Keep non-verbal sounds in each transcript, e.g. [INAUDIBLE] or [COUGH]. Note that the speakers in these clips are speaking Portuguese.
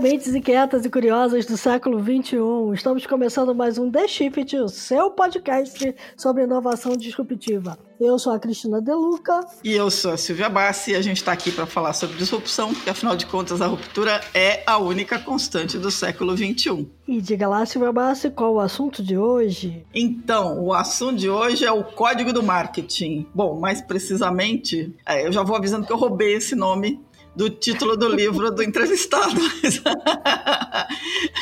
Mentes inquietas e curiosas do século XXI. Estamos começando mais um The Shift, o seu podcast sobre inovação disruptiva. Eu sou a Cristina Deluca. E eu sou a Silvia Bassi e a gente está aqui para falar sobre disrupção, porque afinal de contas a ruptura é a única constante do século XXI. E diga lá, Silvia Bassi, qual o assunto de hoje? Então, o assunto de hoje é o código do marketing. Bom, mais precisamente, é, eu já vou avisando que eu roubei esse nome do título do livro do entrevistado.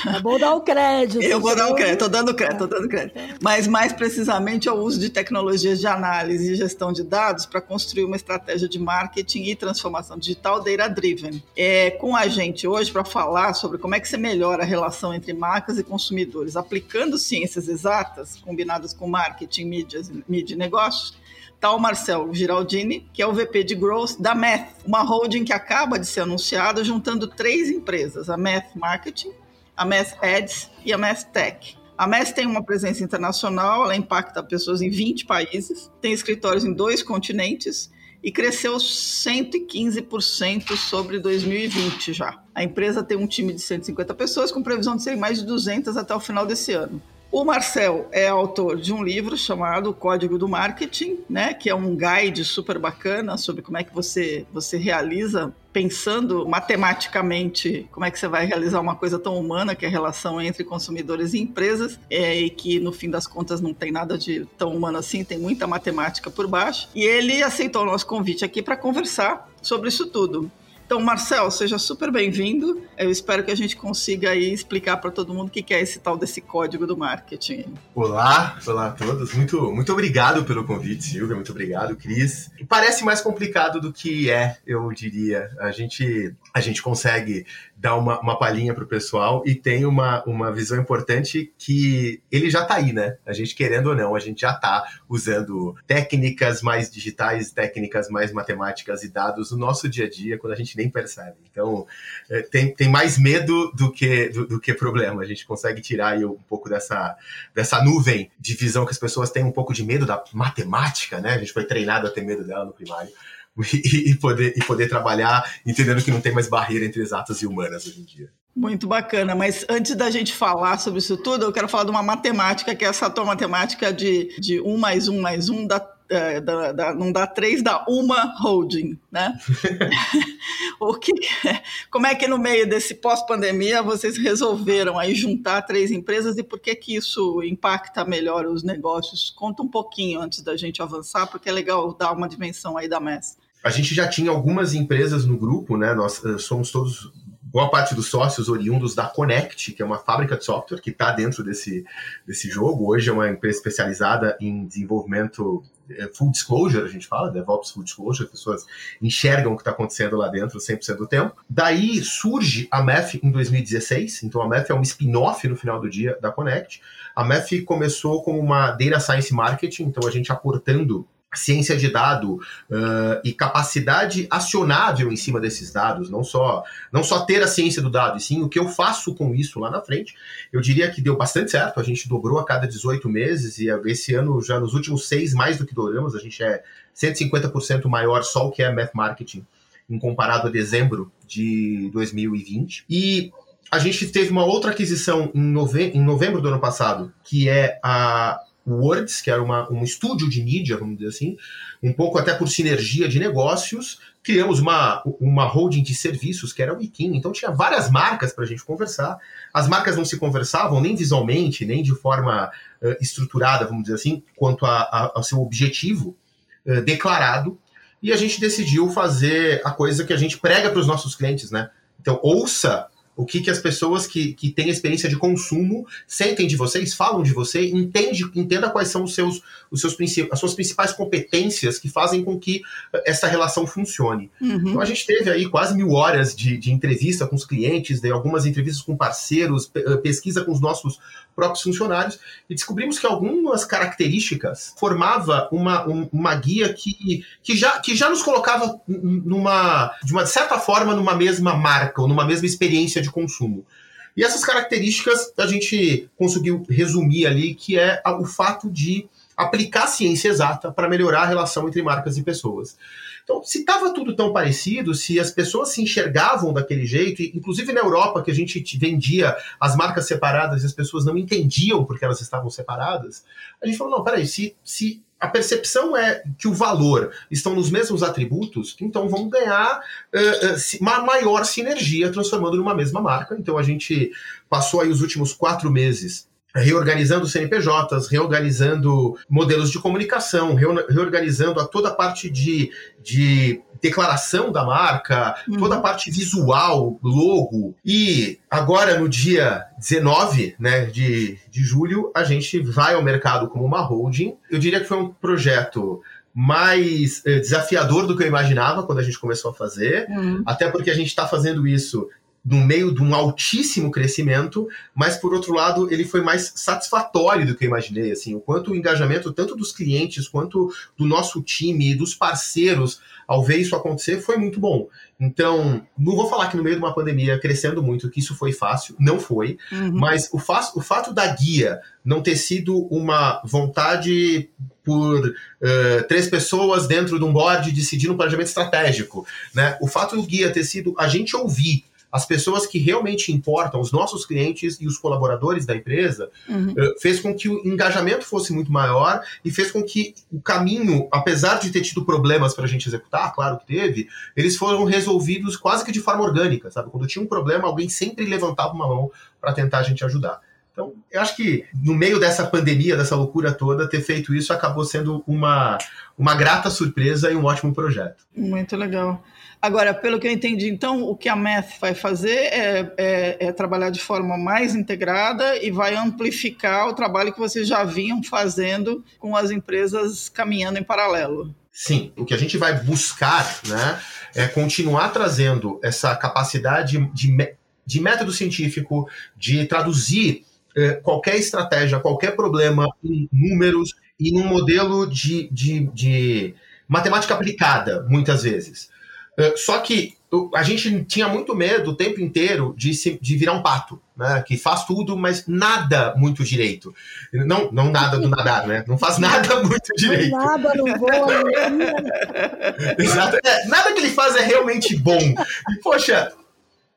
É bom dar o crédito. Eu vou dar o crédito, tô dando crédito, tô dando crédito. Mas mais precisamente é o uso de tecnologias de análise e gestão de dados para construir uma estratégia de marketing e transformação digital data-driven. É, com a gente hoje para falar sobre como é que você melhora a relação entre marcas e consumidores, aplicando ciências exatas combinadas com marketing, mídias, mídia e negócios, o Marcel Giraldini, que é o VP de Growth da Math, uma holding que acaba de ser anunciada juntando três empresas, a Math Marketing, a Math Ads e a Math Tech. A Math tem uma presença internacional, ela impacta pessoas em 20 países, tem escritórios em dois continentes e cresceu 115% sobre 2020 já. A empresa tem um time de 150 pessoas com previsão de serem mais de 200 até o final desse ano. O Marcel é autor de um livro chamado Código do Marketing, né, que é um guide super bacana sobre como é que você, você realiza, pensando matematicamente, como é que você vai realizar uma coisa tão humana que é a relação entre consumidores e empresas, é, e que no fim das contas não tem nada de tão humano assim, tem muita matemática por baixo. E ele aceitou o nosso convite aqui para conversar sobre isso tudo. Então, Marcel, seja super bem-vindo. Eu espero que a gente consiga aí explicar para todo mundo o que é esse tal desse código do marketing. Olá, olá a todos. Muito, muito obrigado pelo convite, Silvia. Muito obrigado, Cris. Parece mais complicado do que é, eu diria. A gente, a gente consegue dar uma, uma palhinha para o pessoal e tem uma, uma visão importante que ele já está aí, né? A gente querendo ou não, a gente já está usando técnicas mais digitais, técnicas mais matemáticas e dados no nosso dia a dia quando a gente nem percebe. Então, é, tem, tem mais medo do que, do, do, que problema. A gente consegue tirar aí um pouco dessa, dessa nuvem de visão que as pessoas têm um pouco de medo da matemática, né? A gente foi treinado a ter medo dela no primário. [LAUGHS] e, poder, e poder trabalhar entendendo que não tem mais barreira entre exatas e humanas hoje em dia. Muito bacana, mas antes da gente falar sobre isso tudo, eu quero falar de uma matemática, que é essa tua matemática de, de 1 mais 1 mais 1 dá, é, dá, dá, não dá 3, dá uma holding, né? [LAUGHS] [LAUGHS] o que, como é que no meio desse pós-pandemia vocês resolveram aí juntar três empresas e por que que isso impacta melhor os negócios? Conta um pouquinho antes da gente avançar, porque é legal dar uma dimensão aí da MES a gente já tinha algumas empresas no grupo, né? Nós uh, somos todos boa parte dos sócios oriundos da Connect, que é uma fábrica de software que está dentro desse, desse jogo. Hoje é uma empresa especializada em desenvolvimento eh, full disclosure, a gente fala, DevOps full disclosure, as pessoas enxergam o que está acontecendo lá dentro 100% do tempo. Daí surge a MEF em 2016, então a MEF é um spin-off no final do dia da Connect. A MEF começou como uma Data Science Marketing, então a gente aportando ciência de dado uh, e capacidade acionável em cima desses dados, não só não só ter a ciência do dado, e sim o que eu faço com isso lá na frente. Eu diria que deu bastante certo, a gente dobrou a cada 18 meses e esse ano, já nos últimos seis, mais do que dobramos, a gente é 150% maior só o que é Math Marketing, em comparado a dezembro de 2020. E a gente teve uma outra aquisição em, nove em novembro do ano passado, que é a Words, que era uma, um estúdio de mídia, vamos dizer assim, um pouco até por sinergia de negócios, criamos uma, uma holding de serviços, que era o Wikin, então tinha várias marcas para a gente conversar, as marcas não se conversavam nem visualmente, nem de forma uh, estruturada, vamos dizer assim, quanto a, a, ao seu objetivo uh, declarado, e a gente decidiu fazer a coisa que a gente prega para os nossos clientes, né? Então, ouça o que, que as pessoas que, que têm experiência de consumo sentem de vocês, falam de você, entende, entenda quais são os seus, os seus as suas principais competências que fazem com que essa relação funcione. Uhum. Então a gente teve aí quase mil horas de, de entrevista com os clientes, de algumas entrevistas com parceiros, pesquisa com os nossos próprios funcionários e descobrimos que algumas características formava uma, um, uma guia que, que, já, que já nos colocava numa, de uma certa forma numa mesma marca ou numa mesma experiência de consumo. E essas características a gente conseguiu resumir ali, que é o fato de aplicar ciência exata para melhorar a relação entre marcas e pessoas. Então, se estava tudo tão parecido, se as pessoas se enxergavam daquele jeito, inclusive na Europa, que a gente vendia as marcas separadas e as pessoas não entendiam porque elas estavam separadas, a gente falou: não, peraí, se, se a percepção é que o valor estão nos mesmos atributos, então vamos ganhar uh, uma maior sinergia transformando numa mesma marca. Então a gente passou aí os últimos quatro meses reorganizando CNPJs, reorganizando modelos de comunicação, reorganizando a toda a parte de, de declaração da marca, uhum. toda a parte visual, logo. E agora, no dia 19 né, de, de julho, a gente vai ao mercado como uma holding. Eu diria que foi um projeto mais eh, desafiador do que eu imaginava quando a gente começou a fazer, uhum. até porque a gente está fazendo isso no meio de um altíssimo crescimento, mas por outro lado ele foi mais satisfatório do que eu imaginei, assim, o quanto o engajamento tanto dos clientes quanto do nosso time e dos parceiros ao ver isso acontecer foi muito bom. Então, não vou falar que no meio de uma pandemia crescendo muito que isso foi fácil, não foi, uhum. mas o, fa o fato da guia não ter sido uma vontade por uh, três pessoas dentro de um board decidindo um planejamento estratégico, né? O fato do guia ter sido a gente ouvir as pessoas que realmente importam, os nossos clientes e os colaboradores da empresa, uhum. Eh, fez com que o engajamento fosse muito maior e fez com que o caminho, apesar de ter tido problemas para a gente executar, claro que teve, eles foram resolvidos quase que de forma orgânica, sabe? Quando tinha um problema, alguém sempre levantava uma mão para tentar a gente ajudar. Então, eu acho que no meio dessa pandemia, dessa loucura toda, ter feito isso acabou sendo uma, uma grata surpresa e um ótimo projeto. Muito legal. Agora, pelo que eu entendi, então, o que a Math vai fazer é, é, é, trabalhar de forma mais integrada e vai amplificar o trabalho que vocês já vinham fazendo com as empresas caminhando em paralelo. Sim, o que a gente vai buscar né, é continuar trazendo essa capacidade de, de método científico, de traduzir é, qualquer estratégia, qualquer problema em números e num modelo de, de, de matemática aplicada, muitas vezes. É, só que a gente tinha muito medo o tempo inteiro de, se, de virar um pato, né? Que faz tudo, mas nada muito direito. Não, não nada do nadar, né? Não faz nada [LAUGHS] muito direito. Nada, não voa. [LAUGHS] Exato. É, nada que ele faz é realmente bom. E, poxa,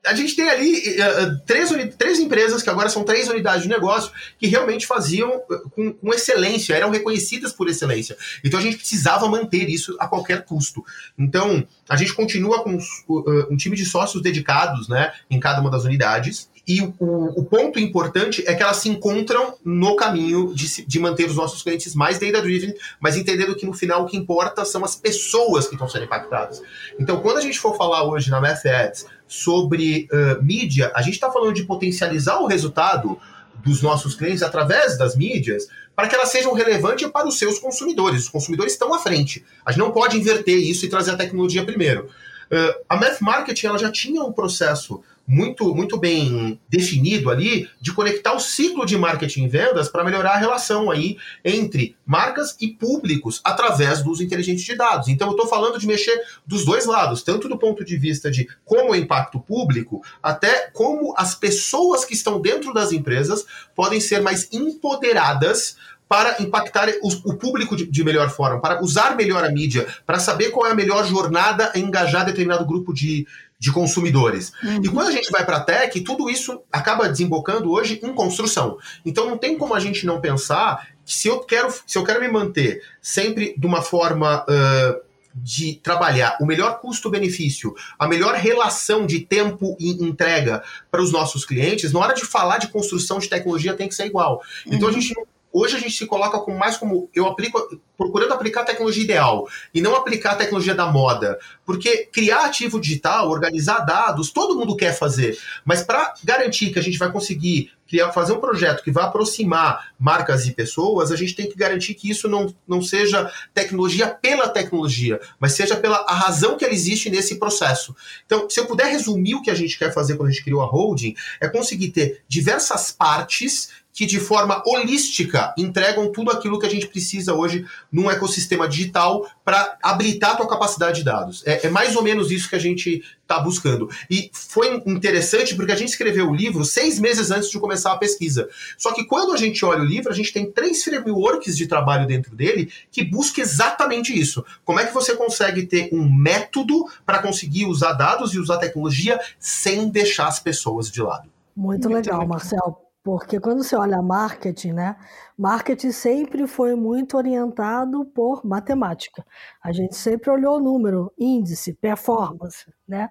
a gente tem ali uh, três, três empresas que agora são três unidades de negócio que realmente faziam com, com, excelência, eram reconhecidas por excelência. Então a gente precisava manter isso a qualquer custo. Então a gente continua com uh, um time de sócios dedicados né, em cada uma das unidades. E o, o, ponto importante é que elas se encontram no caminho de, de manter os nossos clientes mais data-driven, mas entendendo que no final o que importa são as pessoas que estão sendo impactadas. Então, quando a gente for falar hoje na Math Ads sobre uh, mídia, a gente está falando de potencializar o resultado dos nossos clientes através das mídias para que elas sejam relevantes para os seus consumidores. Os consumidores estão à frente. A gente não pode inverter isso e trazer a tecnologia primeiro. Uh, a Math Marketing ela já tinha um processo muito, muito bem definido ali de conectar o ciclo de marketing e vendas para melhorar a relação aí entre marcas e públicos através dos inteligentes de dados. Então eu estou falando de mexer dos dois lados, tanto do ponto de vista de como o impacto público, até como as pessoas que estão dentro das empresas podem ser mais empoderadas para impactar o, público de, melhor forma, para usar melhor a mídia, para saber qual é a melhor jornada a engajar determinado grupo de, de consumidores. Uhum. E quando a gente vai para a tech, tudo isso acaba desembocando hoje em construção. Então não tem como a gente não pensar que se eu quero, se eu quero me manter sempre de uma forma. Uh, de trabalhar o melhor custo-benefício, a melhor relação de tempo e entrega para os nossos clientes, na hora de falar de construção de tecnologia tem que ser igual. Então a uhum. gente não Hoje a gente se coloca como mais como eu aplico, procurando aplicar a tecnologia ideal e não aplicar a tecnologia da moda. Porque criar ativo digital, organizar dados, todo mundo quer fazer. Mas para garantir que a gente vai conseguir criar, fazer um projeto que vai aproximar marcas e pessoas, a gente tem que garantir que isso não, não seja tecnologia pela tecnologia, mas seja pela a razão que ela existe nesse processo. Então, se eu puder resumir o que a gente quer fazer quando a gente criou a holding, é conseguir ter diversas partes que de forma holística entregam tudo aquilo que a gente precisa hoje num ecossistema digital para habilitar a tua capacidade de dados. É, é mais ou menos isso que a gente está buscando. E foi interessante porque a gente escreveu o livro seis meses antes de começar a pesquisa. Só que quando a gente olha o livro, a gente tem três frameworks de trabalho dentro dele que busca exatamente isso. Como é que você consegue ter um método para conseguir usar dados e usar tecnologia sem deixar as pessoas de lado? Muito, Muito legal, legal, Marcel. Porque quando você olha marketing, né? Marketing sempre foi muito orientado por matemática. A gente sempre olhou número, índice, performance, né?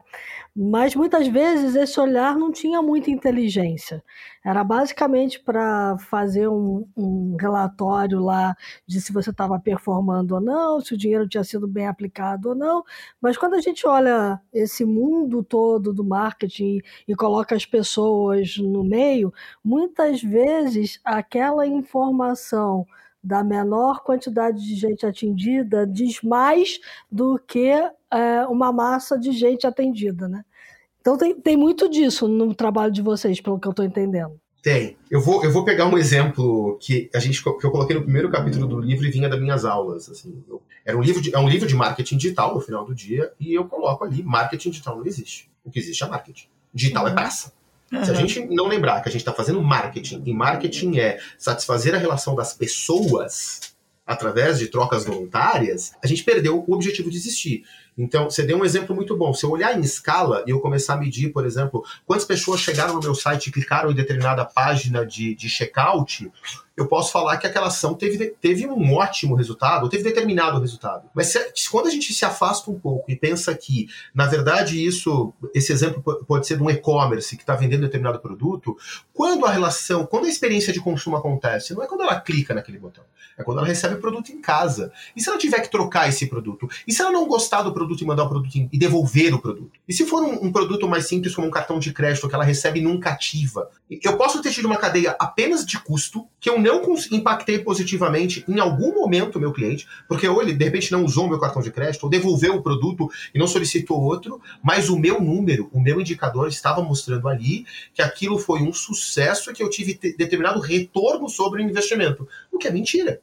Mas muitas vezes esse olhar não tinha muita inteligência. Era basicamente para fazer um, um, relatório lá de se você estava performando ou não, se o dinheiro tinha sido bem aplicado ou não. Mas quando a gente olha esse mundo todo do marketing e coloca as pessoas no meio, muitas vezes aquela informação da menor quantidade de gente atendida diz mais do que é, uma massa de gente atendida, né? Então tem, tem muito disso no trabalho de vocês, pelo que eu estou entendendo. Tem. Eu vou, eu vou pegar um exemplo que a gente que eu coloquei no primeiro capítulo do livro e vinha das minhas aulas. Assim, eu, era um livro de, é um livro de marketing digital no final do dia e eu coloco ali marketing digital não existe. O que existe é marketing. Digital é uhum. é praça. Uhum. Se a gente não lembrar que a gente está fazendo marketing e marketing é satisfazer a relação das pessoas através de trocas voluntárias, a gente perdeu o objetivo de existir. Então, você deu um exemplo muito bom. Se eu olhar em escala e eu começar a medir, por exemplo, quantas pessoas chegaram no meu site e clicaram em determinada página de, de checkout, eu posso falar que aquela ação teve, teve um ótimo resultado, teve determinado resultado. Mas se, quando a gente se afasta um pouco e pensa que, na verdade, isso, esse exemplo pode ser de um e-commerce que está vendendo determinado produto, quando a relação, quando a experiência de consumo acontece, não é quando ela clica naquele botão, é quando ela recebe o produto em casa. E se ela tiver que trocar esse produto? E se ela não gostar do produto e mandar o produto e devolver o produto? E se for um, um produto mais simples, como um cartão de crédito que ela recebe nunca ativa? Eu posso ter tido uma cadeia apenas de custo que eu não impactei positivamente em algum momento o meu cliente, porque ou ele de repente não usou o meu cartão de crédito, ou devolveu o produto e não solicitou outro, mas o meu número, o meu indicador estava mostrando ali que aquilo foi um sucesso e que eu tive determinado retorno sobre o investimento, o que é mentira.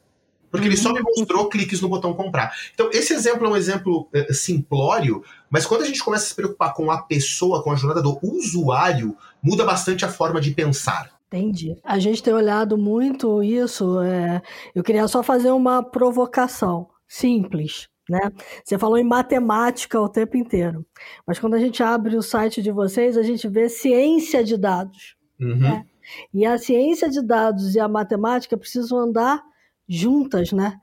Porque ele só me mostrou cliques no botão comprar. Então, esse exemplo é um exemplo é, simplório, mas quando a gente começa a se preocupar com a pessoa, com a jornada do usuário, muda bastante a forma de pensar. Entendi. A gente tem olhado muito isso. É... Eu queria só fazer uma provocação simples. Né? Você falou em matemática o tempo inteiro, mas quando a gente abre o site de vocês, a gente vê ciência de dados. Uhum. Né? E a ciência de dados e a matemática precisam andar juntas, né?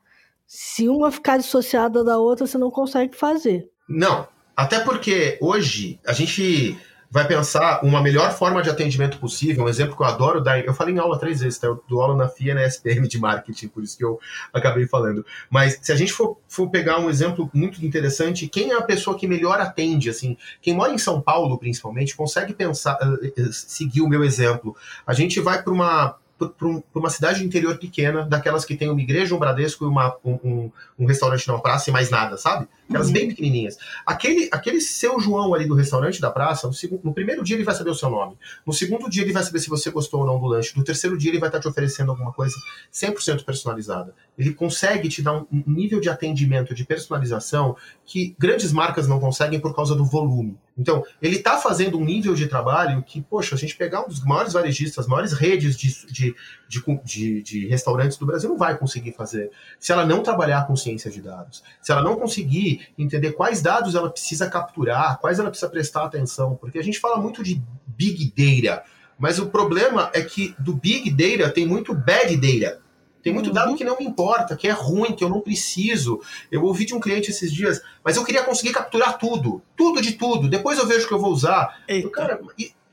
Se uma ficar dissociada da outra, você não consegue fazer. Não, até porque hoje a gente vai pensar uma melhor forma de atendimento possível. Um exemplo que eu adoro dar, eu falei em aula três vezes, tá? eu dou aula na FIA na SPM de marketing, por isso que eu acabei falando. Mas se a gente for, for pegar um exemplo muito interessante, quem é a pessoa que melhor atende, assim, quem mora em São Paulo, principalmente, consegue pensar, uh, seguir o meu exemplo. A gente vai para uma para uma cidade interior pequena, daquelas que tem uma igreja, um Bradesco e uma, um, um, restaurante na praça e mais nada, sabe? Aquelas uhum. bem pequenininhas. Aquele, aquele seu João ali do restaurante da praça, no, segundo, no primeiro dia ele vai saber o seu nome. No segundo dia ele vai saber se você gostou ou não do lanche. No terceiro dia ele vai estar te oferecendo alguma coisa 100% personalizada. Ele consegue te dar um, um nível de atendimento, de personalização que grandes marcas não conseguem por causa do volume. Então, ele está fazendo um nível de trabalho que, poxa, a gente pegar um dos maiores varejistas, as maiores redes de, de, de, de, de restaurantes do Brasil não vai conseguir fazer se ela não trabalhar com ciência de dados. Se ela não conseguir entender quais dados ela precisa capturar, quais ela precisa prestar atenção. Porque a gente fala muito de big data, mas o problema é que do big data tem muito bad data. Tem muito dado uhum. que não me importa, que é ruim, que eu não preciso. Eu ouvi de um cliente esses dias, mas eu queria conseguir capturar tudo, tudo de tudo. Depois eu vejo que eu vou usar. Eu, cara,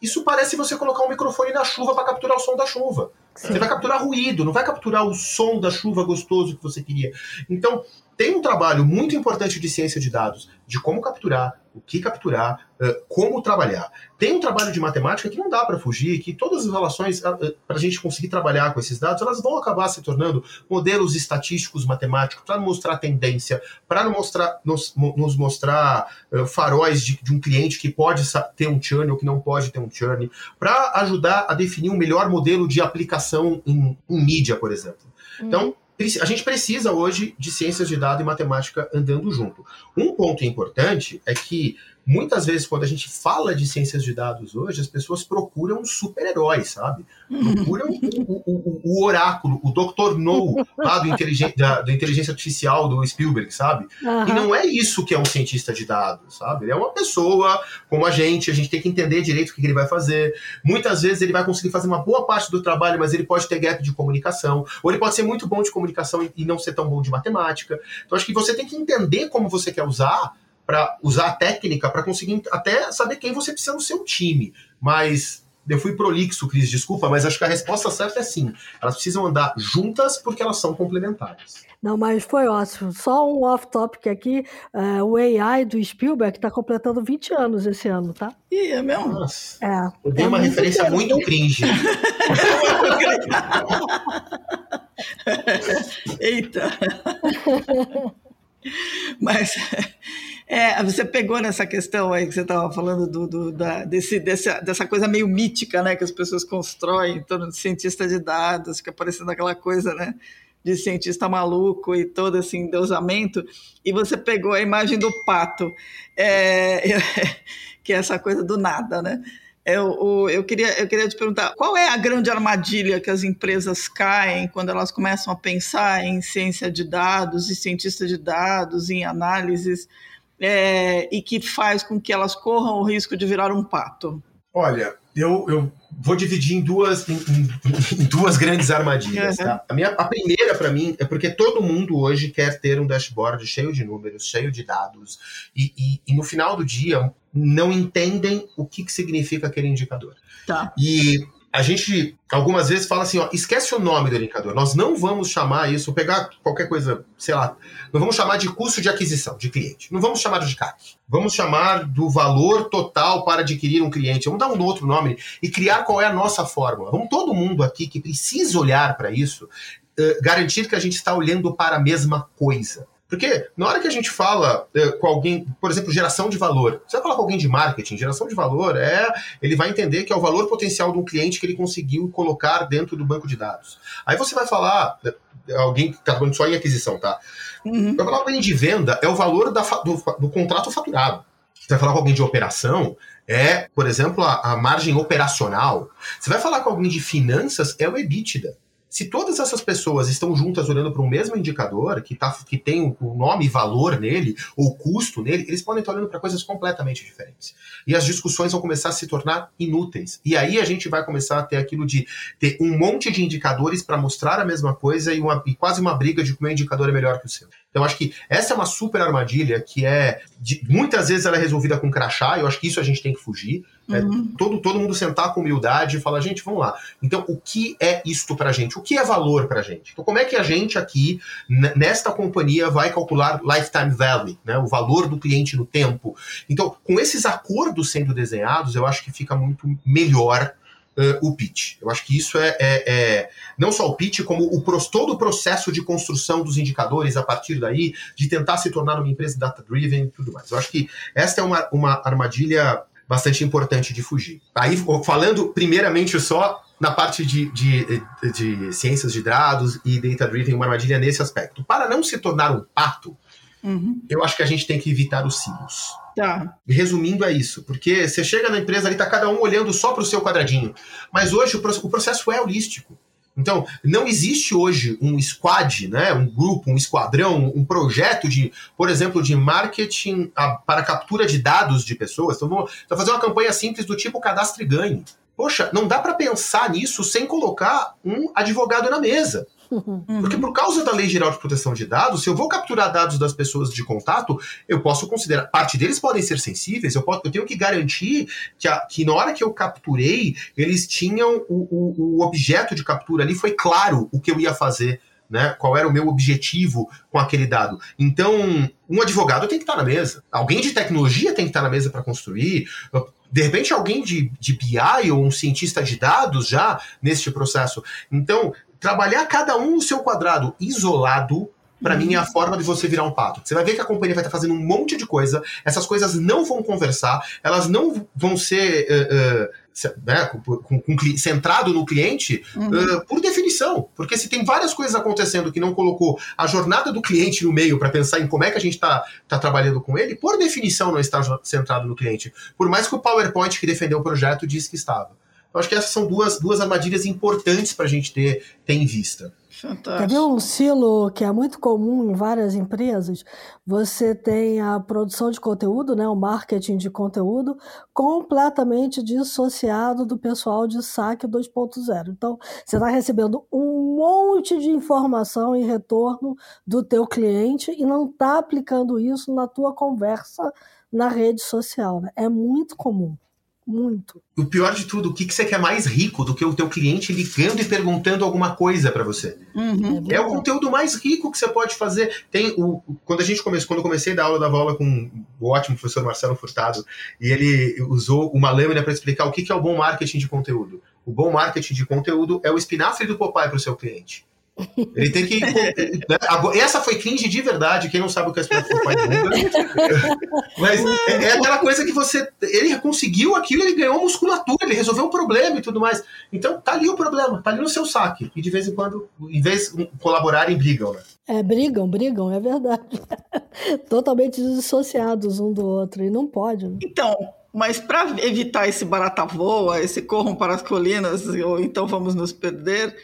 isso parece você colocar um microfone na chuva para capturar o som da chuva. Sim. Você vai capturar ruído, não vai capturar o som da chuva gostoso que você queria. Então, tem um trabalho muito importante de ciência de dados, de como capturar, o que capturar, como trabalhar. Tem um trabalho de matemática que não dá para fugir, que todas as relações, para a gente conseguir trabalhar com esses dados, elas vão acabar se tornando modelos estatísticos matemáticos para mostrar tendência, para mostrar, nos, nos mostrar uh, faróis de, de, um cliente que pode ter um churn ou que não pode ter um churn, para ajudar a definir um melhor modelo de aplicação em, em mídia, por exemplo. Então, a gente precisa hoje de ciências de dados e matemática andando junto. Um ponto importante é que muitas vezes, quando a gente fala de ciências de dados hoje, as pessoas procuram super-heróis, sabe? Procuram [LAUGHS] o, o, o, oráculo, o Dr. No, lá do, inteligen da, da, inteligência artificial do Spielberg, sabe? Uhum. E não é isso que é um cientista de dados, sabe? Ele é uma pessoa como a gente, a gente tem que entender direito o que ele vai fazer. Muitas vezes ele vai conseguir fazer uma boa parte do trabalho, mas ele pode ter gap de comunicação, ou ele pode ser muito bom de comunicação e não ser tão bom de matemática. Então acho que você tem que entender como você quer usar para usar a técnica para conseguir até saber quem você precisa no seu time. Mas eu fui prolixo, Cris, desculpa, mas acho que a resposta certa é sim. Elas precisam andar juntas porque elas são complementares. Não, mas foi ótimo. Só um off-topic aqui: uh, o AI do Spielberg está completando 20 anos esse ano, tá? Ih, é mesmo? Nossa. É. Eu dei é uma referência muito cringe. [LAUGHS] Eita! [LAUGHS] Mas é, você pegou nessa questão aí que você estava falando do, do da, desse, dessa, dessa coisa meio mítica, né, que as pessoas constroem em torno de cientista de dados, que aparecendo aquela coisa, né, de cientista maluco e todo esse endeusamento, e você pegou a imagem do pato, é, [LAUGHS] que é essa coisa do nada, né? Eu, eu, queria, eu queria te perguntar, qual é a grande armadilha que as empresas caem quando elas começam a pensar em ciência de dados e cientista de dados, em análises, é, e que faz com que elas corram o risco de virar um pato? Olha, eu, eu vou dividir em duas, em, em, em duas grandes armadilhas. Uhum. Tá? A, minha, a primeira, para mim, é porque todo mundo hoje quer ter um dashboard cheio de números, cheio de dados, e, e, e no final do dia não entendem o que, que significa aquele indicador. Tá. E a gente algumas vezes fala assim, ó, esquece o nome do indicador. Nós não vamos chamar isso, pegar qualquer coisa, sei lá, não vamos chamar de custo de aquisição de cliente. Não vamos chamar de CAC. Vamos chamar do valor total para adquirir um cliente. Vamos dar um outro nome e criar qual é a nossa fórmula. Vamos todo mundo aqui que precisa olhar para isso, uh, garantir que a gente está olhando para a mesma coisa. Porque na hora que a gente fala é, com alguém, por exemplo, geração de valor, você vai falar com alguém de marketing, geração de valor é. Ele vai entender que é o valor potencial de um cliente que ele conseguiu colocar dentro do banco de dados. Aí você vai falar, é, alguém que está falando só em aquisição, tá? Uhum. Vai falar com alguém de venda, é o valor da, do, do contrato faturado. Você vai falar com alguém de operação, é, por exemplo, a, a, margem operacional. Você vai falar com alguém de finanças, é o EBITDA. Se todas essas pessoas estão juntas olhando para o mesmo indicador, que, tá, que tem o nome e valor nele, ou custo nele, eles podem estar olhando para coisas completamente diferentes. E as discussões vão começar a se tornar inúteis. E aí a gente vai começar a ter aquilo de ter um monte de indicadores para mostrar a mesma coisa e, uma, e quase uma briga de que o meu indicador é melhor que o seu. Então, acho que essa é uma super armadilha que é. De, muitas vezes ela é resolvida com crachá, e eu acho que isso a gente tem que fugir. É uhum. É, todo, todo mundo sentar com humildade e falar, gente, vamos lá. Então, o que é isto pra gente? O que é valor pra gente? Então, como é que a gente aqui, nesta companhia, vai calcular lifetime value, né? O valor do cliente no tempo. Então, com esses acordos sendo desenhados, eu acho que fica muito melhor uh, o pitch. Eu acho que isso é, é, é, não só o pitch, como o, todo o processo de construção dos indicadores a partir daí, de tentar se tornar uma empresa data-driven e tudo mais. Eu acho que esta é uma, uma armadilha bastante importante de fugir. Aí, falando primeiramente só na parte de, de, de ciências de dados e data-driven, uma armadilha nesse aspecto. Para não se tornar um pato, uhum. eu acho que a gente tem que evitar os silos. Tá. Resumindo, é isso. Porque você chega na empresa ali, tá cada um olhando só para o seu quadradinho. Mas hoje o processo é holístico. Então, não existe hoje um squad, né, um grupo, um esquadrão, um projeto de, por exemplo, de marketing a, para captura de dados de pessoas. Então, vamos fazer uma campanha simples do tipo cadastre e ganhe. Poxa, não dá para pensar nisso sem colocar um advogado na mesa. Uhum. Porque por causa da Lei Geral de Proteção de Dados, se eu vou capturar dados das pessoas de contato, eu posso considerar. Parte deles podem ser sensíveis, eu, posso, eu tenho que garantir que, a, que na hora que eu capturei, eles tinham o, o, o objeto de captura ali, foi claro o que eu ia fazer. Né? Qual era o meu objetivo com aquele dado? Então, um advogado tem que estar na mesa. Alguém de tecnologia tem que estar na mesa para construir. De repente, alguém de, de BI ou um cientista de dados já neste processo. Então, trabalhar cada um no seu quadrado isolado para mim é a forma de você virar um pato. Você vai ver que a companhia vai estar fazendo um monte de coisa, essas coisas não vão conversar, elas não vão ser uh, uh, né, com, com, com, centrado no cliente uhum. uh, por definição. Porque se tem várias coisas acontecendo que não colocou a jornada do cliente no meio para pensar em como é que a gente está tá trabalhando com ele, por definição não está centrado no cliente. Por mais que o PowerPoint que defendeu o projeto disse que estava. Eu acho que essas são duas, duas armadilhas importantes para a gente ter, ter em vista. Fantástico. Quer ver um silo que é muito comum em várias empresas? Você tem a produção de conteúdo, né, o marketing de conteúdo, completamente dissociado do pessoal de saque 2.0. Então, você está recebendo um monte de informação em retorno do teu cliente e não está aplicando isso na tua conversa na rede social. Né? É muito comum. Muito. O pior de tudo, o que, que você quer mais rico do que o teu cliente ligando e perguntando alguma coisa para você? Uhum. É, o conteúdo mais rico que você pode fazer. Tem o quando a gente começou, quando eu comecei a dar aula, dava aula com o ótimo professor Marcelo Furtado e ele usou uma lâmina para explicar o que, que é o bom marketing de conteúdo. O bom marketing de conteúdo é o espinafre do Popeye para o seu cliente. Ele tem que. [LAUGHS] Né? Essa foi cringe de verdade. Quem não sabe o que é pai bunda. Mas é, é, aquela coisa que você. Ele conseguiu aquilo, ele ganhou musculatura, ele resolveu um problema e tudo mais. Então tá ali o problema, tá ali no seu saque. E de vez em quando, em vez de colaborarem, brigam, né? É, brigam, brigam, é verdade. [LAUGHS] Totalmente dissociados um do outro. E não pode. Né? Então, mas para evitar esse barata voa, esse corram para as colinas, ou então vamos nos perder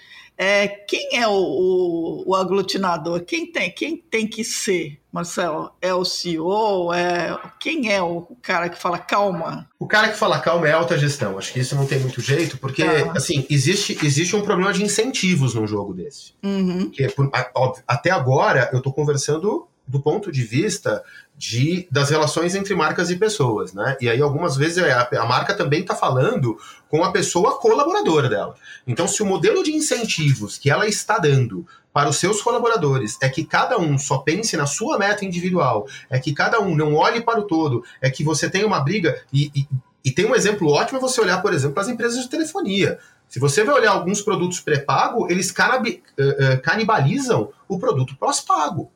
é, quem é o, o, o, aglutinador? Quem tem, quem tem que ser, Marcelo? É o CEO? É, quem é o cara que fala calma? O cara que fala calma é alta gestão. Acho que isso não tem muito jeito, porque ah. assim existe, existe um problema de incentivos num jogo desse. Uhum. Que, por, a, até agora eu estou conversando do ponto de vista de, das relações entre marcas e pessoas, né? E aí algumas vezes é, a, a marca também está falando com a pessoa colaboradora dela. Então, se o modelo de incentivos que ela está dando para os seus colaboradores é que cada um só pense na sua meta individual, é que cada um não olhe para o todo, é que você tem uma briga e, e, e tem um exemplo ótimo é você olhar, por exemplo, as empresas de telefonia. Se você vai olhar alguns produtos pré-pago, eles eh, eh, canibalizam o produto pós-pago.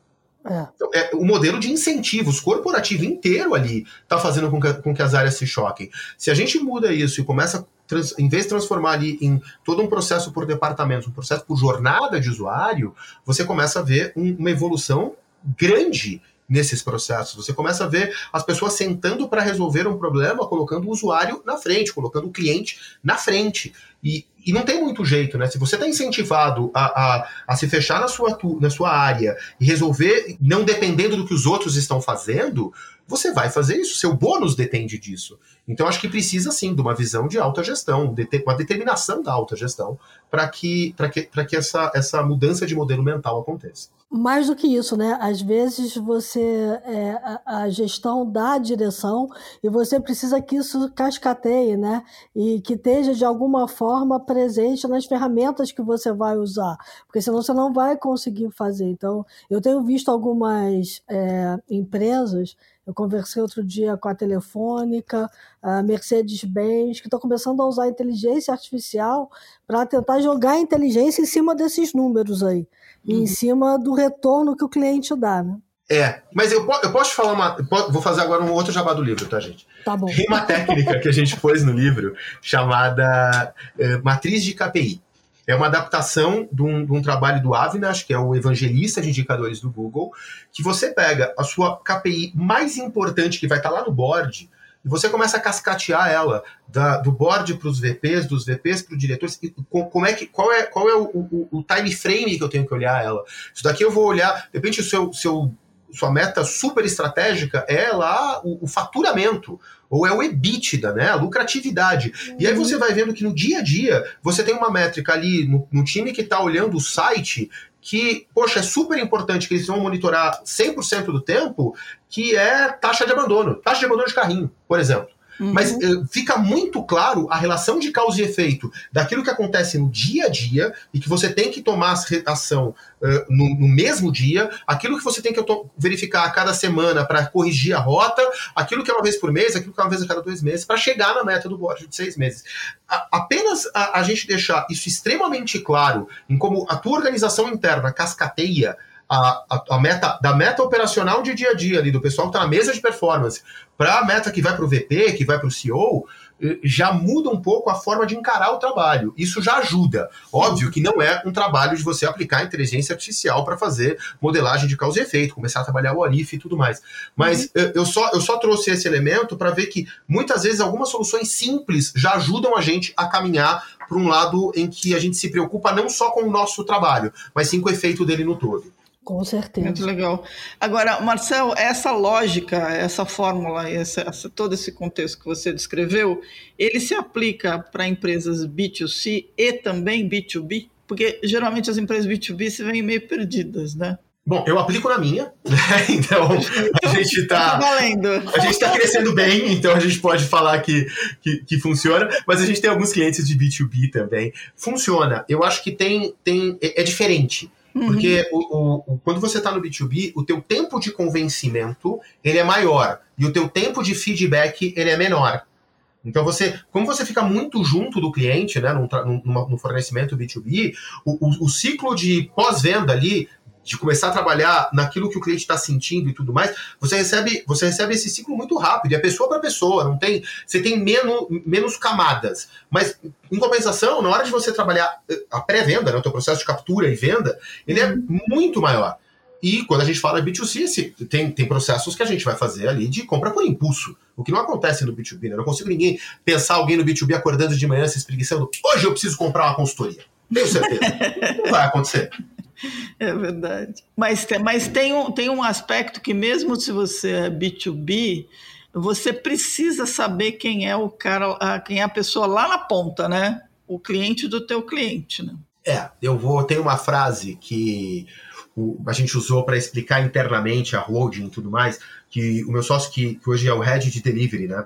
É. Então, é, o modelo de incentivos corporativo inteiro ali está fazendo com que, com que, as áreas se choquem. Se a gente muda isso e começa, trans, em vez de transformar ali em todo um processo por departamento, um processo por jornada de usuário, você começa a ver um, uma evolução grande nesses processos. Você começa a ver as pessoas sentando para resolver um problema, colocando o usuário na frente, colocando o cliente na frente. E, e não tem muito jeito, né? Se você está incentivado a, a, a, se fechar na sua, na sua área e resolver não dependendo do que os outros estão fazendo, você vai fazer isso. Seu bônus depende disso. Então, acho que precisa sim de uma visão de alta gestão, de ter uma determinação da alta gestão para que, que, que essa, essa mudança de modelo mental aconteça. Mais do que isso, né? Às vezes você é, a, a, gestão dá a direção e você precisa que isso cascateie, né? E que esteja de alguma forma presente nas ferramentas que você vai usar, porque senão você não vai conseguir fazer. Então, eu tenho visto algumas é, empresas eu conversei outro dia com a Telefônica, a Mercedes-Benz, que estão começando a usar a inteligência artificial para tentar jogar a inteligência em cima desses números aí, uhum. em cima do retorno que o cliente dá, né? É, mas eu, eu posso te falar uma. Vou fazer agora um outro jabá do livro, tá, gente? Tá bom. Tem uma técnica que a gente pôs no livro chamada é, Matriz de KPI. É uma adaptação de um, de um, trabalho do Avinash, que é o evangelista de indicadores do Google, que você pega a sua KPI mais importante, que vai estar lá no board, e você começa a cascatear ela da, do board para os VPs, dos VPs para os diretores. E, como é que, qual é, qual é o, o, o, time frame que eu tenho que olhar ela? Isso daqui eu vou olhar, de repente, o seu, seu sua meta super estratégica é lá o, o, faturamento, ou é o EBITDA, né? A lucratividade. Uhum. E aí você vai vendo que no dia a dia você tem uma métrica ali no, no time que está olhando o site que, poxa, é super importante que eles vão monitorar 100% do tempo, que é taxa de abandono, taxa de abandono de carrinho, por exemplo. Uhum. Mas uh, fica muito claro a relação de causa e efeito daquilo que acontece no dia a dia e que você tem que tomar ação uh, no, no, mesmo dia, aquilo que você tem que verificar a cada semana para corrigir a rota, aquilo que é uma vez por mês, aquilo que é uma vez a cada dois meses, para chegar na meta do board de seis meses. A, apenas a, a gente deixar isso extremamente claro em como a tua organização interna cascateia a, a, a, meta da meta operacional de dia a dia ali, do pessoal que está na mesa de performance, para a meta que vai para o VP, que vai para o CEO, eh, já muda um pouco a forma de encarar o trabalho. Isso já ajuda. Óbvio que não é um trabalho de você aplicar inteligência artificial para fazer modelagem de causa e efeito, começar a trabalhar o ORIF e tudo mais. Mas uhum. eu, só, eu só trouxe esse elemento para ver que muitas vezes algumas soluções simples já ajudam a gente a caminhar para um lado em que a gente se preocupa não só com o nosso trabalho, mas sim com o efeito dele no todo. Com certeza. Muito legal. Agora, Marcel, essa lógica, essa fórmula, essa, essa, todo esse contexto que você descreveu, ele se aplica para empresas B2C e também B2B? Porque geralmente as empresas B2B se vêm meio perdidas, né? Bom, eu aplico na minha, né? [LAUGHS] Então a gente está tá a gente está crescendo bem, então a gente pode falar que, que, que, funciona, mas a gente tem alguns clientes de B2B também. Funciona. Eu acho que tem, tem é, é diferente. Uhum. Porque o, o, quando você está no B2B, o teu tempo de convencimento ele é maior e o teu tempo de feedback ele é menor. Então você, como você fica muito junto do cliente, né, no fornecimento B2B, o, o, o ciclo de pós-venda ali de começar a trabalhar naquilo que o cliente está sentindo e tudo mais, você recebe, você recebe esse ciclo muito rápido, é pessoa para pessoa, não tem, você tem menos, menos camadas. Mas em compensação, na hora de você trabalhar eh, a pré-venda, né, o teu processo de captura e venda, ele é uhum. muito maior. E quando a gente fala B2C, tem, tem processos que a gente vai fazer ali de compra por impulso, o que não acontece no B2B. Né? Eu não consigo ninguém pensar alguém no B2B acordando de manhã se espreguiçando, hoje eu preciso comprar uma consultoria. Tenho certeza. não vai acontecer. [LAUGHS] É verdade. Mas, mas tem, um, tem um aspecto que, mesmo se você é B2B, você precisa saber quem é o cara, quem é a pessoa lá na ponta, né? O cliente do teu cliente, né? É, eu vou. Tem uma frase que o, a gente usou para explicar internamente a holding e tudo mais, que o meu sócio, que, que hoje é o head de delivery, né?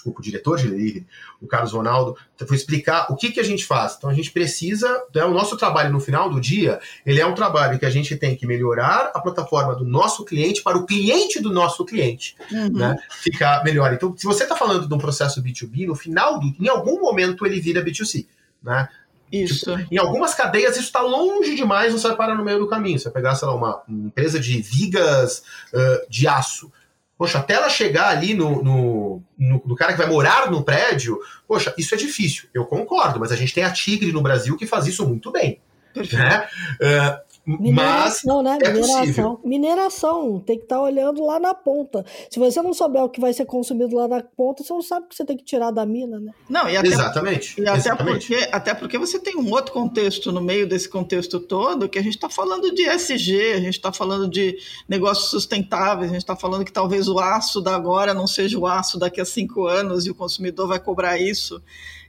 Desculpa, o diretor de delivery, o Carlos Ronaldo, foi explicar o que, que a gente faz. Então a gente precisa, né, o nosso trabalho no final do dia, ele é um trabalho que a gente tem que melhorar a plataforma do nosso cliente para o cliente do nosso cliente, uhum. né, ficar melhor. Então, se você está falando de um processo B2B, no final, do, em algum momento ele vira B2C, né? Isso. Tipo, em algumas cadeias isso está longe demais, você vai parar no meio do caminho. Você vai pegar, sei lá, uma, uma empresa de vigas uh, de aço. Poxa, até ela chegar ali no, no, no, no, cara que vai morar no prédio, poxa, isso é difícil. Eu concordo, mas a gente tem a Tigre no Brasil que faz isso muito bem. Né? Uh, Mineração, Mas né? É mineração. Possível. Mineração. Tem que estar tá olhando lá na ponta. Se você não souber o que vai ser consumido lá na ponta, você não sabe o que você tem que tirar da mina, né? Não, e até, Exatamente. E até, Exatamente. Porque, até porque você tem um outro contexto no meio desse contexto todo, que a gente está falando de SG, a gente está falando de negócios sustentáveis, a gente está falando que talvez o aço da agora não seja o aço daqui a cinco anos e o consumidor vai cobrar isso.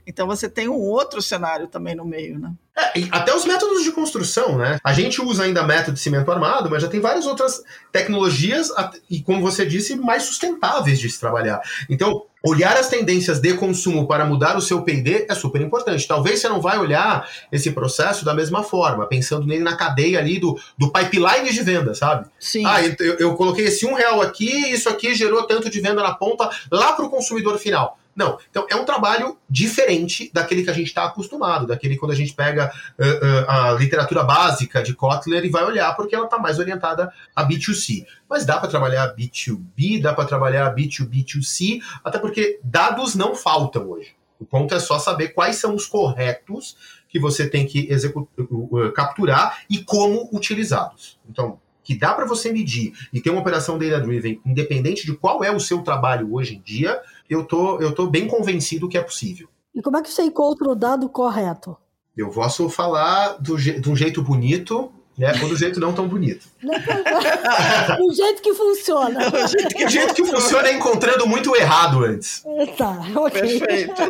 Então você tem um outro cenário também no meio, né? É, até os métodos de construção, né? A gente usa ainda método de cimento armado, mas já tem várias outras tecnologias e, como você disse, mais sustentáveis de se trabalhar. Então, olhar as tendências de consumo para mudar o seu P&D é super importante. Talvez você não vai olhar esse processo da mesma forma, pensando nele na cadeia ali do, do pipeline de venda, sabe? Sim. Ah, eu, eu coloquei esse um real aqui, isso aqui gerou tanto de venda na ponta lá para o consumidor final. Não. Então, é um trabalho diferente daquele que a gente está acostumado, daquele quando a gente pega uh, uh, a literatura básica de Kotler e vai olhar, porque ela está mais orientada a B2C. Mas dá para trabalhar B2B, dá para trabalhar B2B2C, até porque dados não faltam hoje. O ponto é só saber quais são os corretos que você tem que uh, capturar e como utilizá-los. Então, que dá para você medir e ter uma operação data-driven, independente de qual é o seu trabalho hoje em dia, eu tô, eu tô bem convencido que é possível. E como é que você encontra o dado correto? Eu posso falar do, de um jeito bonito, né? Ou do jeito não tão bonito. [LAUGHS] do jeito que funciona. O jeito que, jeito que funciona é encontrando muito errado antes. Tá, ok. Perfeito.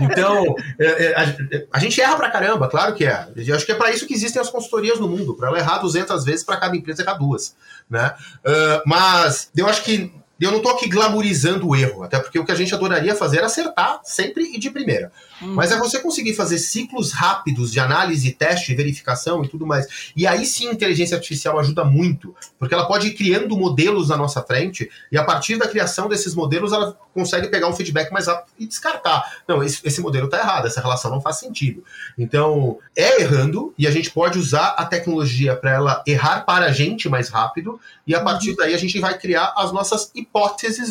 Então, é, é, a, a, gente erra pra caramba, claro que é. Eu acho que é para isso que existem as consultorias no mundo, para ela errar 200 vezes para cada empresa errar duas. Né? Uh, mas eu acho que eu não estou aqui glamorizando o erro, até porque o que a gente adoraria fazer é acertar sempre e de primeira. Uhum. Mas é você conseguir fazer ciclos rápidos de análise, teste, verificação e tudo mais. E aí sim a inteligência artificial ajuda muito, porque ela pode ir criando modelos na nossa frente e a partir da criação desses modelos ela consegue pegar um feedback mais rápido e descartar. Não, esse, esse modelo está errado, essa relação não faz sentido. Então, é errando e a gente pode usar a tecnologia para ela errar para a gente mais rápido e a partir uhum. daí a gente vai criar as nossas hipóteses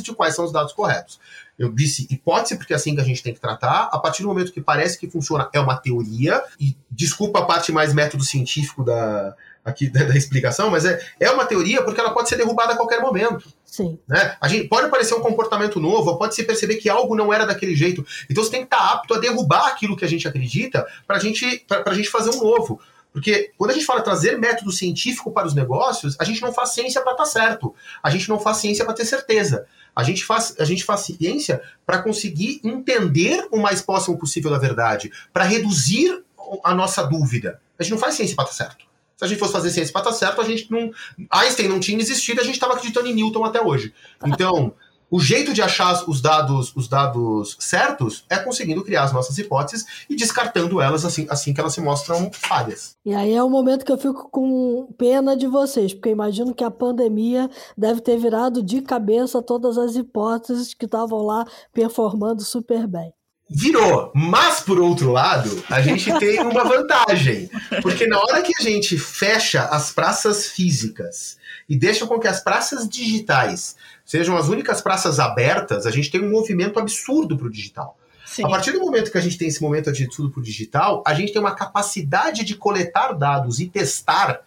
de quais são os dados corretos. Eu disse hipótese porque é assim que a gente tem que tratar. A partir do momento que parece que funciona, é uma teoria. E desculpa a parte mais método científico da, aqui da, da, explicação, mas é, é uma teoria porque ela pode ser derrubada a qualquer momento. Sim. Né? A gente pode aparecer um comportamento novo, pode se perceber que algo não era daquele jeito. Então você tem que estar apto a derrubar aquilo que a gente acredita para gente, a gente fazer um novo. Porque quando a gente fala trazer método científico para os negócios, a gente não faz ciência para estar tá certo. A gente não faz ciência para ter certeza. A gente faz, a gente faz ciência para conseguir entender o mais próximo possível da verdade, para reduzir a nossa dúvida. A gente não faz ciência para estar tá certo. Se a gente fosse fazer ciência para estar tá certo, a gente não. Einstein não tinha existido, a gente estava acreditando em Newton até hoje. Então, o jeito de achar os dados, os dados certos é conseguindo criar as nossas hipóteses e descartando elas assim, assim que elas se mostram falhas. E aí é o momento que eu fico com pena de vocês, porque imagino que a pandemia deve ter virado de cabeça todas as hipóteses que estavam lá performando super bem. Virou, mas por outro lado, a gente tem uma vantagem, porque na hora que a gente fecha as praças físicas e deixa com que as praças digitais sejam as únicas praças abertas, a gente tem um movimento absurdo para o digital. Sim. A partir do momento que a gente tem esse momento de tudo para o digital, a gente tem uma capacidade de coletar dados e testar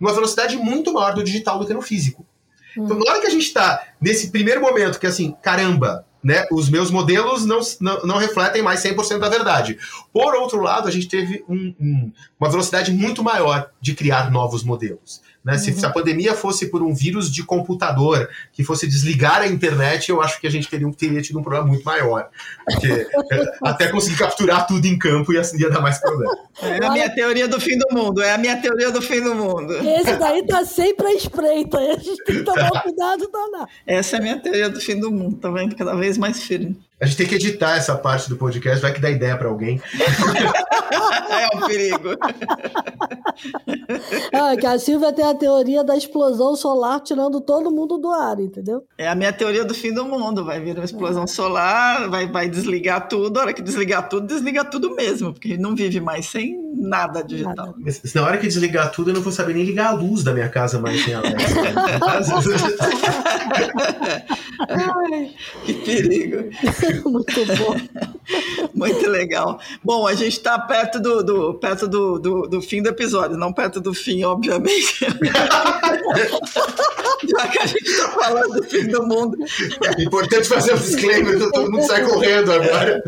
numa velocidade muito maior do digital do que no físico. Hum. Então, na hora que a gente está nesse primeiro momento, que é assim, caramba, né, os meus modelos não, não, não refletem mais 100% da verdade. Por outro lado, a gente teve um, um, uma velocidade muito maior de criar novos modelos. Né? Uhum. Se, se, a pandemia fosse por um vírus de computador que fosse desligar a internet, eu acho que a gente teria, teria tido um problema muito maior. Porque é, até conseguir capturar tudo em campo ia, ia dar mais problema. É a minha teoria do fim do mundo, é a minha teoria do fim do mundo. Esse daí tá sempre à espreita, a gente tem que tomar [LAUGHS] cuidado danado. Essa é a minha teoria do fim do mundo, tá vendo? Cada vez mais firme. A gente tem que editar essa parte do podcast, vai que dá ideia para alguém. [LAUGHS] é um perigo. [LAUGHS] Ah, que a Silvia tem a teoria da explosão solar tirando todo mundo do ar, entendeu? É a minha teoria do fim do mundo. Vai vir uma explosão é. solar, vai, vai desligar tudo. A hora que desligar tudo, desliga tudo mesmo, porque a gente não vive mais sem nada digital. Mas, na hora que desligar tudo, eu não vou saber nem ligar a luz da minha casa mais sem Alexa. [LAUGHS] Ai, que perigo. [LAUGHS] Muito bom. [LAUGHS] Muito legal. Bom, a gente está perto, do, do, perto do, do, do, fim do episódio, não perto do fim, obviamente. [LAUGHS] Já que a gente está falando do fim do mundo. É importante fazer um disclaimer, todo mundo sai correndo agora.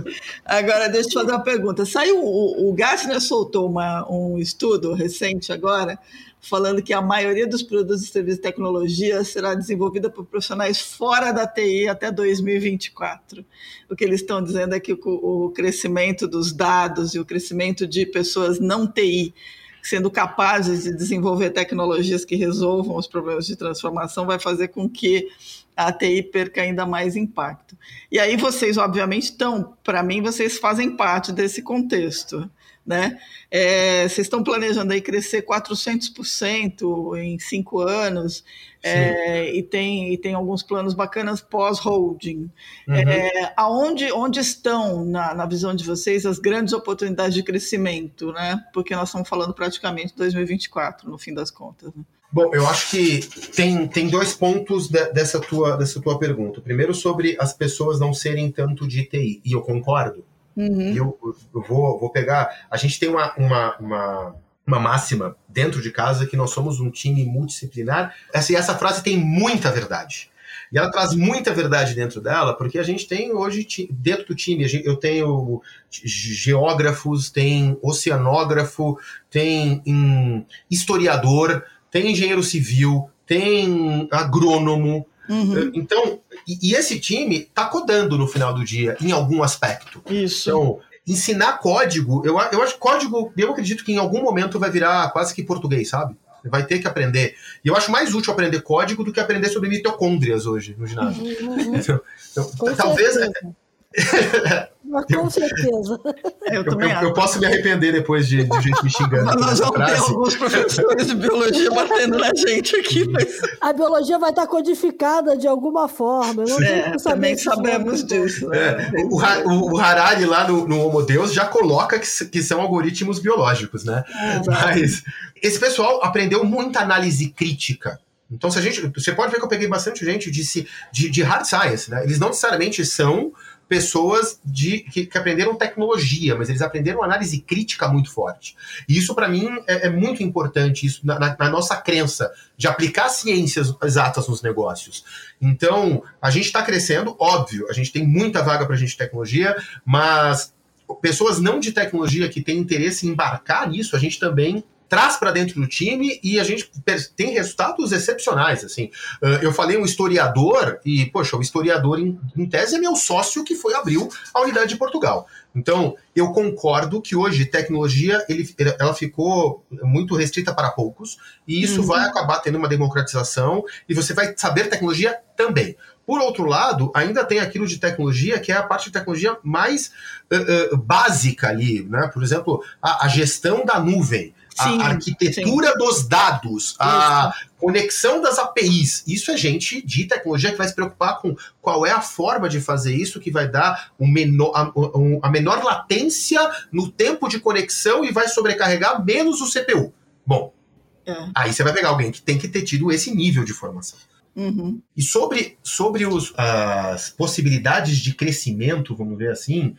Agora, deixa eu te fazer uma pergunta. Saiu, o, o Gartner soltou uma, um estudo recente agora falando que a maioria dos produtos e serviços de tecnologia será desenvolvida por profissionais fora da TI até 2024. O que eles estão dizendo é que o, crescimento dos dados e o crescimento de pessoas não TI sendo capazes de desenvolver tecnologias que resolvam os problemas de transformação vai fazer com que a TI perca ainda mais impacto. E aí vocês, obviamente, estão, para mim, vocês fazem parte desse contexto né? É, vocês estão planejando aí crescer 400% em cinco anos é, e, tem, e tem alguns planos bacanas pós-holding. Uhum. É, aonde onde estão, na, na visão de vocês, as grandes oportunidades de crescimento? Né? Porque nós estamos falando praticamente 2024, no fim das contas. Né? Bom, eu acho que tem, tem dois pontos de, dessa, tua, dessa tua pergunta. Primeiro, sobre as pessoas não serem tanto de TI, e eu concordo. Uhum. E eu, eu vou, vou pegar. A gente tem uma, uma, uma, uma, máxima dentro de casa que nós somos um time multidisciplinar. Essa, e essa frase tem muita verdade. E ela traz muita verdade dentro dela, porque a gente tem hoje, dentro do time, eu tenho geógrafos, tem oceanógrafo, tem historiador, tem engenheiro civil, tem agrônomo, Uhum. Então, e, e, esse time tá codando no final do dia, em algum aspecto. Isso. Então, ensinar código, eu, eu acho que código, eu acredito que em algum momento vai virar quase que português, sabe? Vai ter que aprender. E eu acho mais útil aprender código do que aprender sobre mitocôndrias hoje no ginásio. Uhum. [LAUGHS] Então, então talvez. [LAUGHS] Com certeza. [LAUGHS] Eu, eu, eu, eu, posso me arrepender depois de, de gente me xingando. Nós vamos ter alguns professores de biologia batendo na gente aqui. Mas... A biologia vai estar codificada de alguma forma. é, também sabemos disso. Né? É, o, o, o, Harari lá no, no Homo Deus já coloca que, que são algoritmos biológicos, né? É, Mas esse pessoal aprendeu muita análise crítica. Então, se a gente, você pode ver que eu peguei bastante gente de, de, de hard science, né? Eles não necessariamente são pessoas de, que, que, aprenderam tecnologia, mas eles aprenderam análise crítica muito forte. E isso, para mim, é, é, muito importante, isso na, na, na, nossa crença de aplicar ciências exatas nos negócios. Então, a gente está crescendo, óbvio, a gente tem muita vaga para a gente de tecnologia, mas pessoas não de tecnologia que têm interesse em embarcar nisso, a gente também traz para dentro do time e a gente tem resultados excepcionais. Assim, uh, eu falei um historiador e, poxa, o historiador em, em, tese é meu sócio que foi abriu a unidade de Portugal. Então, eu concordo que hoje tecnologia ele, ela ficou muito restrita para poucos e isso uhum. vai acabar tendo uma democratização e você vai saber tecnologia também. Por outro lado, ainda tem aquilo de tecnologia que é a parte de tecnologia mais uh, uh, básica ali, né? Por exemplo, a, a gestão da nuvem sim, a arquitetura sim. dos dados, a conexão das APIs. Isso é gente de tecnologia que vai se preocupar com qual é a forma de fazer isso que vai dar um menor, a, a menor latência no tempo de conexão e vai sobrecarregar menos o CPU. Bom, é. aí você vai pegar alguém que tem que ter tido esse nível de formação. Uhum. E sobre, sobre os, as possibilidades de crescimento, vamos ver assim,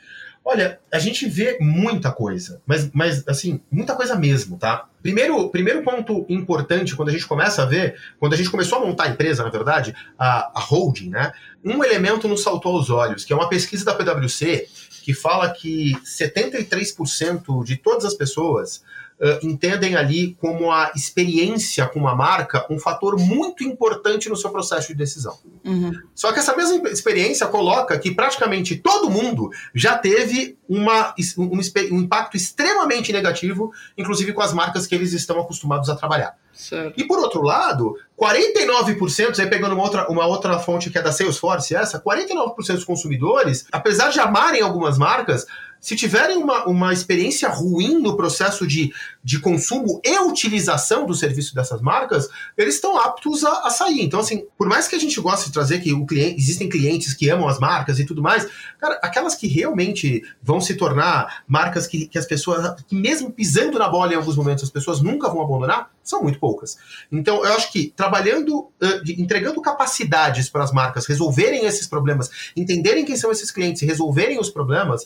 Olha, a gente vê muita coisa, mas, mas assim, muita coisa mesmo, tá? Primeiro, primeiro ponto importante, quando a gente começa a ver, quando a gente começou a montar a empresa, na verdade, a, a holding, né? Um elemento nos saltou aos olhos, que é uma pesquisa da PwC que fala que 73% de todas as pessoas uh, entendem ali como a experiência com uma marca um fator muito importante no seu processo de decisão. Uhum. Só que essa mesma experiência coloca que praticamente todo mundo já teve uma, um, um impacto extremamente negativo, inclusive com as marcas que eles estão acostumados a trabalhar. Certo. E por outro lado, 49%, aí pegando uma outra, uma outra fonte que é da Salesforce, essa, 49% dos consumidores, apesar de amarem algumas marcas, se tiverem uma, uma experiência ruim no processo de, de consumo e utilização do serviço dessas marcas, eles estão aptos a, a, sair. Então, assim, por mais que a gente goste de trazer que cliente, existem clientes que amam as marcas e tudo mais, cara, aquelas que realmente vão se tornar marcas que, que as pessoas, que mesmo pisando na bola em alguns momentos, as pessoas nunca vão abandonar, são muito poucas. Então, eu acho que trabalhando, entregando capacidades para as marcas resolverem esses problemas, entenderem quem são esses clientes e resolverem os problemas,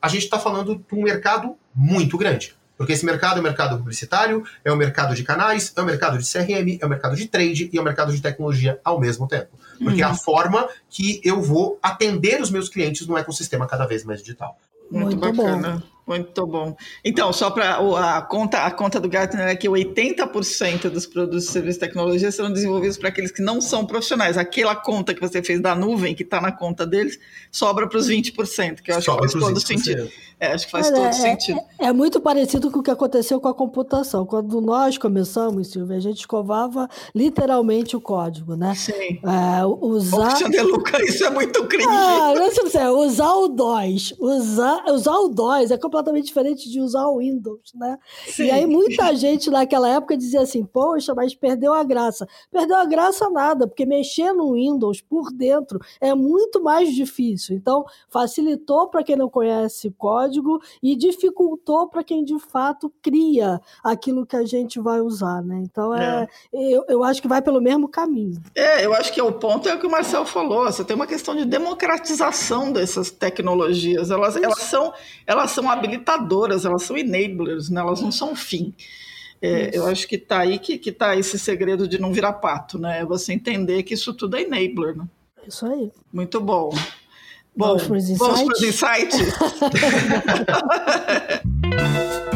a gente está falando de um mercado muito grande. Porque esse mercado é o mercado publicitário, é o mercado de canais, é o mercado de CRM, é o mercado de trade e é o mercado de tecnologia ao mesmo tempo. Porque uhum. é a uhum. forma que eu vou atender os meus clientes no ecossistema cada vez mais digital. Muito, muito bacana. Bom. Muito bom. Então, só para a conta, a conta do Gartner é que 80% dos produtos e serviços de tecnologia serão desenvolvidos para aqueles que não são profissionais. Aquela conta que você fez da nuvem, que está na conta deles, sobra para os 20%, que eu acho sobra que faz todo sentido. É, acho que faz Olha, todo é, sentido. É, é, muito parecido com o que aconteceu com a computação. Quando nós começamos, Silvia, a gente escovava literalmente o código, né? Sim. É, usar... Luca, isso é muito cringe. Ah, não sei, usar o DOS. Usar, usar o DOS é completamente diferente de usar o Windows, né? Sim. E aí muita [LAUGHS] gente naquela época dizia assim, poxa, mas perdeu a graça. Perdeu a graça nada, porque mexer no Windows por dentro é muito mais difícil. Então, facilitou para quem não conhece código, e dificultou para quem de fato cria aquilo que a gente vai usar, né? Então é, é. Eu, eu acho que vai pelo mesmo caminho. É, eu acho que é o ponto é o que o Marcel falou. Você tem uma questão de democratização dessas tecnologias. Elas, elas, são, elas são habilitadoras, elas são enablers, né? elas não são fim. É, eu acho que está aí que, que tá esse segredo de não virar pato, né? É você entender que isso tudo é enabler, né? Isso aí. Muito bom. Bom, vamos para os insights? [LAUGHS] [LAUGHS]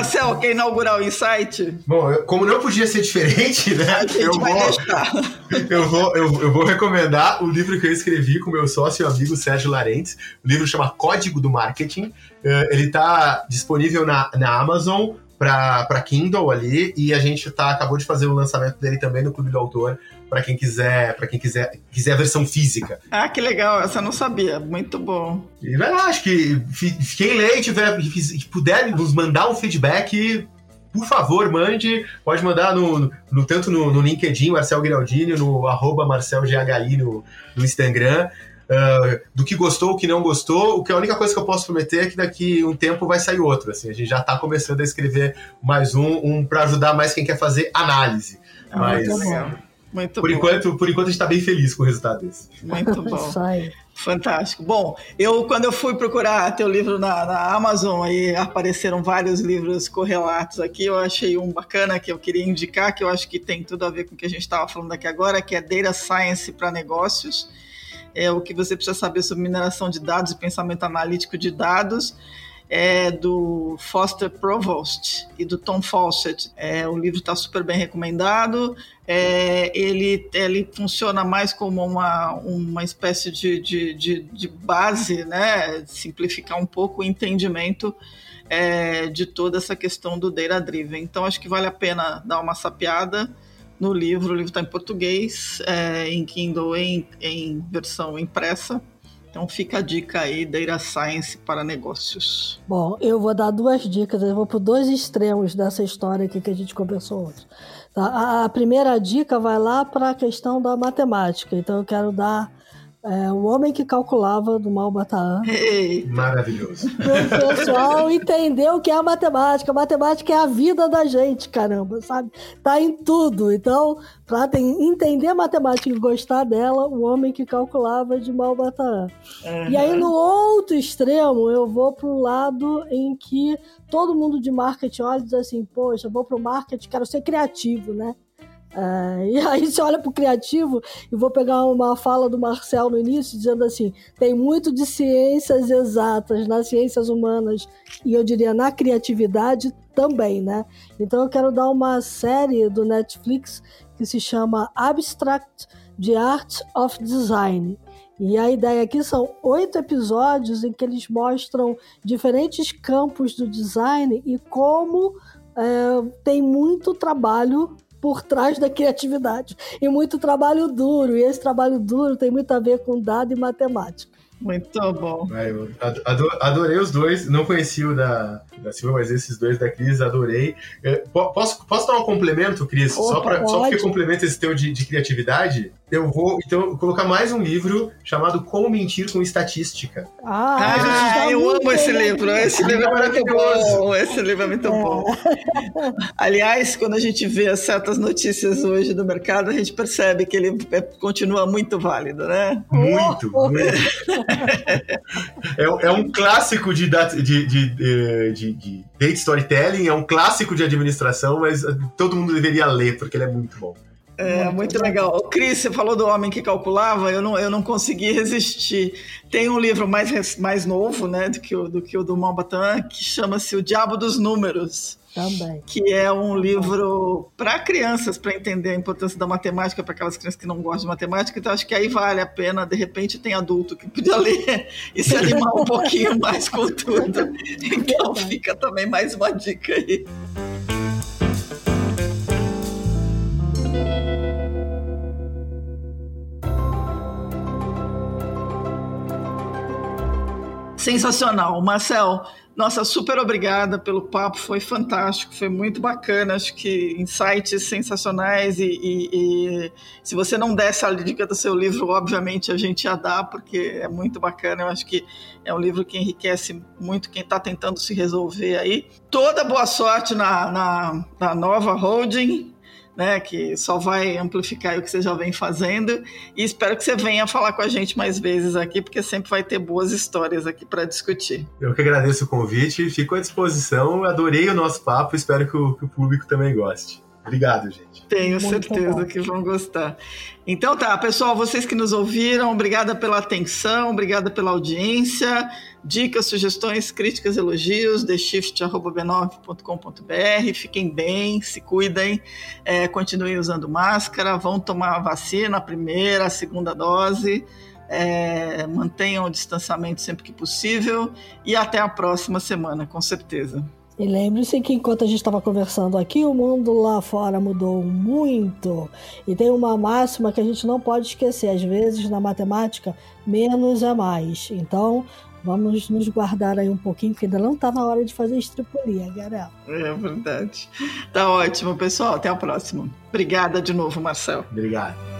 Marcel, quer inaugurar o Insight? Bom, eu, como não podia ser diferente, né? Eu vou, eu, vou, eu, eu, vou recomendar o livro que eu escrevi com meu sócio e amigo Sérgio Larentes. O livro chama Código do Marketing. Uh, ele está disponível na, na Amazon para Kindle ali e a gente tá acabou de fazer o lançamento dele também no Clube do Autor para quem quiser para quem quiser quiser a versão física. Ah, que legal! Essa eu não sabia. Muito bom. E vai lá, acho que quem lê e tiver puder nos mandar um feedback por favor, mande. Pode mandar no, no tanto no, no, LinkedIn, Marcel Giraldini, no arroba MarcelGHI no, no Instagram. uh, do que gostou, o que não gostou. O que a única coisa que eu posso prometer é que daqui um tempo vai sair outro. Assim, a gente já está começando a escrever mais um, um para ajudar mais quem quer fazer análise. Ah, Mas, muito por, bom. Enquanto, por enquanto a gente está bem feliz com o resultado desse. Muito [LAUGHS] bom. Fantástico. Bom, eu quando eu fui procurar teu livro na, na, Amazon, aí apareceram vários livros correlatos aqui. Eu achei um bacana que eu queria indicar, que eu acho que tem tudo a ver com o que a gente estava falando aqui agora, que é Data Science para Negócios. É o que você precisa saber sobre mineração de dados e pensamento analítico de dados é do Foster Provost e do Tom Fawcett. É, o livro está super bem recomendado. É, ele, ele funciona mais como uma, uma espécie de, de, de, de base, né? simplificar um pouco o entendimento é, de toda essa questão do data driven. Então, acho que vale a pena dar uma sapiada no livro. O livro está em português, é, em Kindle, em, em versão impressa. Então fica a dica aí, Data Science para negócios. Bom, eu vou dar duas dicas, eu vou para dois extremos dessa história aqui que a gente conversou hoje. Tá? A primeira dica vai lá para a questão da matemática, então eu quero dar é, o homem que calculava do Malbataan. Maravilhoso. Para o pessoal entender o que é a matemática. A matemática é a vida da gente, caramba, sabe? Tá em tudo. Então, para entender a matemática e gostar dela, o homem que calculava de Malbataan. Uhum. E aí, no outro extremo, eu vou para o lado em que todo mundo de marketing olha e diz assim: Poxa, vou para o marketing, quero ser criativo, né? É, e aí você olha para o criativo e vou pegar uma fala do Marcel no início dizendo assim tem muito de ciências exatas nas ciências humanas e eu diria na criatividade também, né? Então eu quero dar uma série do Netflix que se chama Abstract The Art of Design. E a ideia aqui são oito episódios em que eles mostram diferentes campos do design e como é, tem muito trabalho por trás da criatividade e muito trabalho duro. E esse trabalho duro tem muito a ver com dado e matemática. Muito bom. adorei os dois. Não conheci o da, da Silva, mas esses dois da Cris adorei. Posso, posso dar um complemento, Cris? Opa, só, pra, só porque complementa esse teu de, de, criatividade? Eu vou, então, colocar mais um livro chamado Como Mentir com Estatística. Ah, ah eu amo esse livro. Esse livro é muito bom. Esse livro é muito é. bom. Aliás, quando a gente vê certas notícias hoje do mercado, a gente percebe que ele é, continua muito válido, né? Muito, muito. é, é, um clássico de, de, de, de, de date storytelling, é um clássico de administração, mas todo mundo deveria ler, porque ele é muito bom. É, muito legal. O Cris, você falou do homem que calculava, eu não, eu não consegui [LAUGHS] resistir. Tem um livro mais, mais novo, né, do que o do, que o do Maupassant, que chama-se O Diabo dos Números. Também. Que é um livro para crianças, para entender a importância da matemática, para aquelas crianças que não gostam de matemática. Então, acho que aí vale a pena. De repente, tem adulto que podia [LAUGHS] ler e se animar um pouquinho mais com tudo. [LAUGHS] Então, fica também mais uma dica aí. Sensacional. Marcel, nossa, super obrigada pelo papo, foi fantástico, foi muito bacana, acho que insights sensacionais e, e, e, se você não desse a dica do seu livro, obviamente a gente ia dar, porque é muito bacana, eu acho que é um livro que enriquece muito quem está tentando se resolver aí. Toda boa sorte na, na, na nova holding, né, que só vai amplificar o que você já vem fazendo. E espero que você venha falar com a gente mais vezes aqui, porque sempre vai ter boas histórias aqui para discutir. Eu que agradeço o convite, fico à disposição. Adorei o nosso papo, espero que o, que o público também goste. Obrigado, gente. Tenho Muito certeza bom. que vão gostar. Então tá, pessoal, vocês que nos ouviram, obrigada pela atenção, obrigada pela audiência. Dicas, sugestões, críticas, elogios, theshift.b9.com.br. Fiquem bem, se cuidem, é, continuem usando máscara, vão tomar a vacina, a primeira, a segunda dose. É, mantenham o distanciamento sempre que possível e até a próxima semana, com certeza. E lembre-se que enquanto a gente estava conversando aqui, o mundo lá fora mudou muito. E tem uma máxima que a gente não pode esquecer. Às vezes, na matemática, menos é mais. Então, vamos nos guardar aí um pouquinho, porque ainda não está na hora de fazer estripulia, galera. É verdade. Tá ótimo, pessoal. Até a próxima. Obrigada de novo, Marcel. Obrigado.